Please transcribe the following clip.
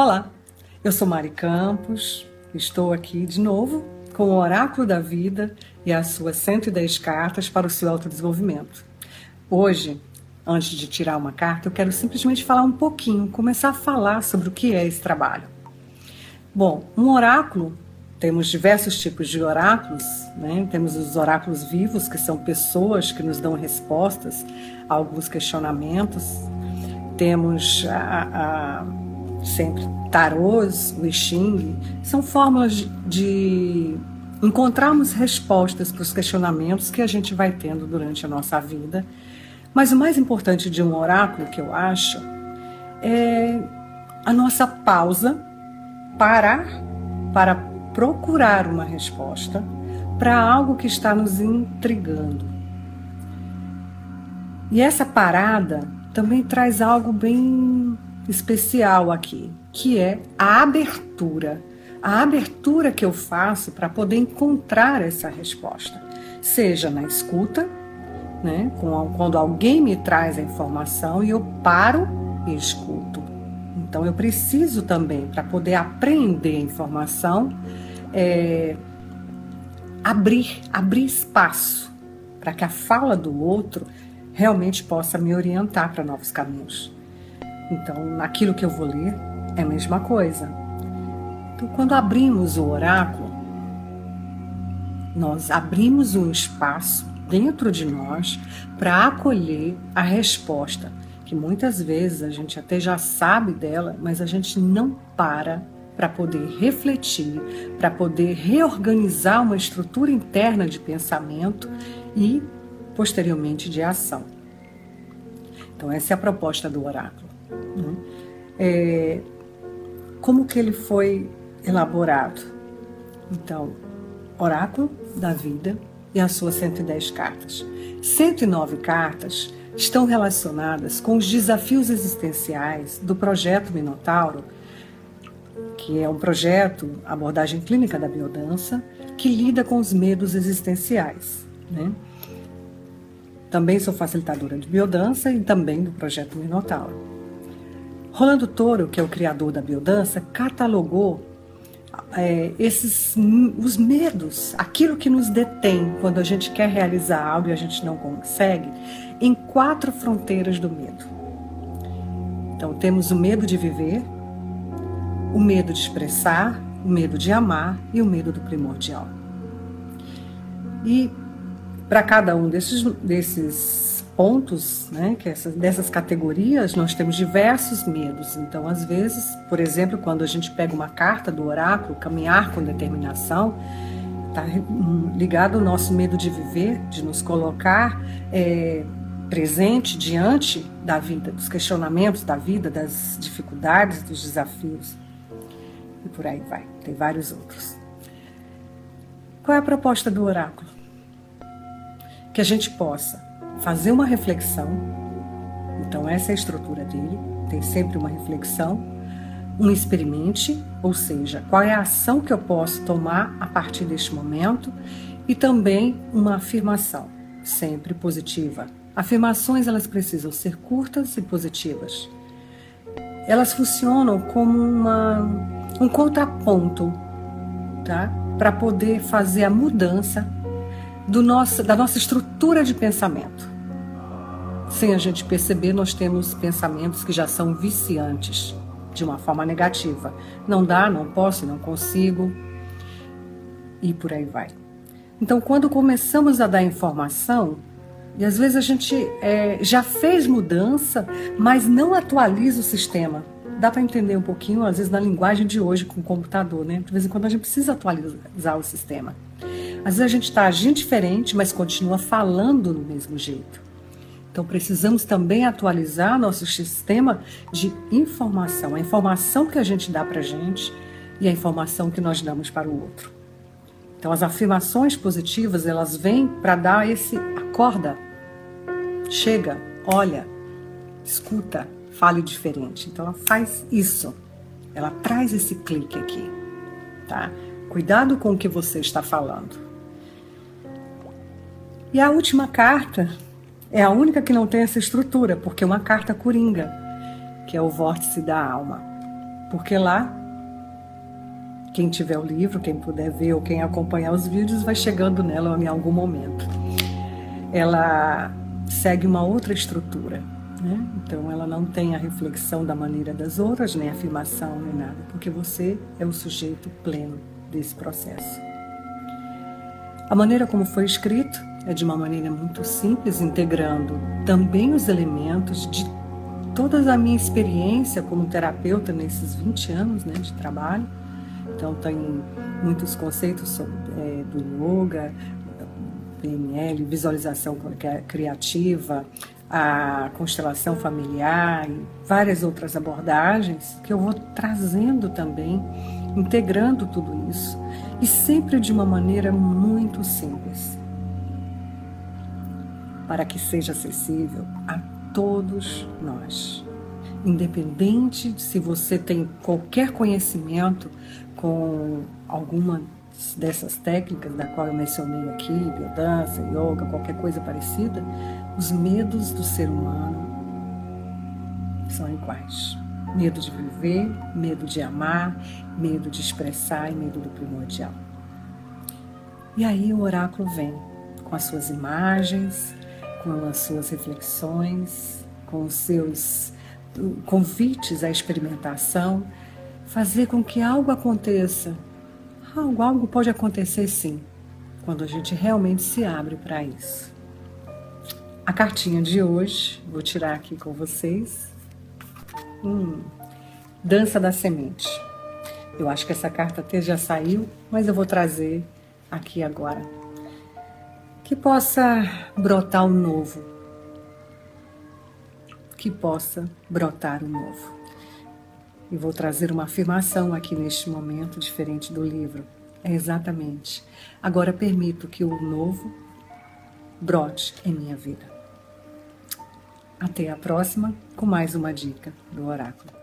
Olá, eu sou Mari Campos, estou aqui de novo com o Oráculo da Vida e as suas 110 cartas para o seu autodesenvolvimento. Hoje, antes de tirar uma carta, eu quero simplesmente falar um pouquinho, começar a falar sobre o que é esse trabalho. Bom, um oráculo, temos diversos tipos de oráculos, né? temos os oráculos vivos, que são pessoas que nos dão respostas a alguns questionamentos, temos a, a sempre tarôs, o Xing, são fórmulas de encontrarmos respostas para os questionamentos que a gente vai tendo durante a nossa vida. Mas o mais importante de um oráculo, que eu acho, é a nossa pausa, parar para procurar uma resposta para algo que está nos intrigando. E essa parada também traz algo bem especial aqui, que é a abertura. A abertura que eu faço para poder encontrar essa resposta, seja na escuta, né, quando alguém me traz a informação e eu paro e escuto. Então eu preciso também, para poder aprender a informação, é, abrir, abrir espaço para que a fala do outro realmente possa me orientar para novos caminhos. Então, naquilo que eu vou ler, é a mesma coisa. Então, quando abrimos o oráculo, nós abrimos um espaço dentro de nós para acolher a resposta, que muitas vezes a gente até já sabe dela, mas a gente não para para poder refletir, para poder reorganizar uma estrutura interna de pensamento e, posteriormente, de ação. Então, essa é a proposta do oráculo. Né? É, como que ele foi elaborado? Então, oráculo da vida e as suas 110 cartas. 109 cartas estão relacionadas com os desafios existenciais do projeto Minotauro, que é um projeto, abordagem clínica da biodança, que lida com os medos existenciais. Né? Também sou facilitadora de biodança e também do projeto Minotauro. Rolando Toro, que é o criador da biodança, catalogou é, esses os medos, aquilo que nos detém quando a gente quer realizar algo e a gente não consegue, em quatro fronteiras do medo. Então temos o medo de viver, o medo de expressar, o medo de amar e o medo do primordial. E para cada um desses, desses pontos, né, que essas, dessas categorias, nós temos diversos medos. Então, às vezes, por exemplo, quando a gente pega uma carta do oráculo, caminhar com determinação, está ligado ao nosso medo de viver, de nos colocar é, presente diante da vida, dos questionamentos da vida, das dificuldades, dos desafios. E por aí vai. Tem vários outros. Qual é a proposta do oráculo? Que a gente possa fazer uma reflexão. Então, essa é a estrutura dele. Tem sempre uma reflexão, um experimente, ou seja, qual é a ação que eu posso tomar a partir deste momento, e também uma afirmação, sempre positiva. Afirmações elas precisam ser curtas e positivas. Elas funcionam como uma, um contraponto, tá? Para poder fazer a mudança do nosso, da nossa estrutura de pensamento. Sem a gente perceber, nós temos pensamentos que já são viciantes de uma forma negativa. Não dá, não posso, não consigo. E por aí vai. Então, quando começamos a dar informação, e às vezes a gente é, já fez mudança, mas não atualiza o sistema. Dá para entender um pouquinho, às vezes, na linguagem de hoje com o computador, né? De vez em quando a gente precisa atualizar o sistema. Às vezes a gente está agindo diferente, mas continua falando do mesmo jeito. Então precisamos também atualizar nosso sistema de informação, a informação que a gente dá para a gente e a informação que nós damos para o outro. Então as afirmações positivas elas vêm para dar esse acorda, chega, olha, escuta, fale diferente. Então ela faz isso, ela traz esse clique aqui, tá? Cuidado com o que você está falando. E a última carta é a única que não tem essa estrutura, porque é uma carta coringa, que é o vórtice da alma. Porque lá, quem tiver o livro, quem puder ver ou quem acompanhar os vídeos, vai chegando nela em algum momento. Ela segue uma outra estrutura. Né? Então, ela não tem a reflexão da maneira das outras, nem afirmação, nem nada, porque você é o sujeito pleno desse processo. A maneira como foi escrito é de uma maneira muito simples, integrando também os elementos de toda a minha experiência como terapeuta nesses 20 anos né, de trabalho. Então, tem muitos conceitos sobre, é, do yoga, PNL, visualização criativa, a constelação familiar e várias outras abordagens que eu vou trazendo também, integrando tudo isso e sempre de uma maneira muito simples, para que seja acessível a todos nós. Independente de se você tem qualquer conhecimento com alguma dessas técnicas da qual eu mencionei aqui, biodança, yoga, qualquer coisa parecida, os medos do ser humano são iguais. Medo de viver, medo de amar, medo de expressar e medo do primordial. E aí o oráculo vem com as suas imagens, com as suas reflexões, com os seus convites à experimentação, fazer com que algo aconteça. Algo, algo pode acontecer sim, quando a gente realmente se abre para isso. A cartinha de hoje, vou tirar aqui com vocês. Hum, Dança da Semente. Eu acho que essa carta até já saiu, mas eu vou trazer aqui agora. Que possa brotar o novo. Que possa brotar o novo. E vou trazer uma afirmação aqui neste momento, diferente do livro. É exatamente. Agora permito que o novo brote em minha vida. Até a próxima com mais uma dica do Oráculo.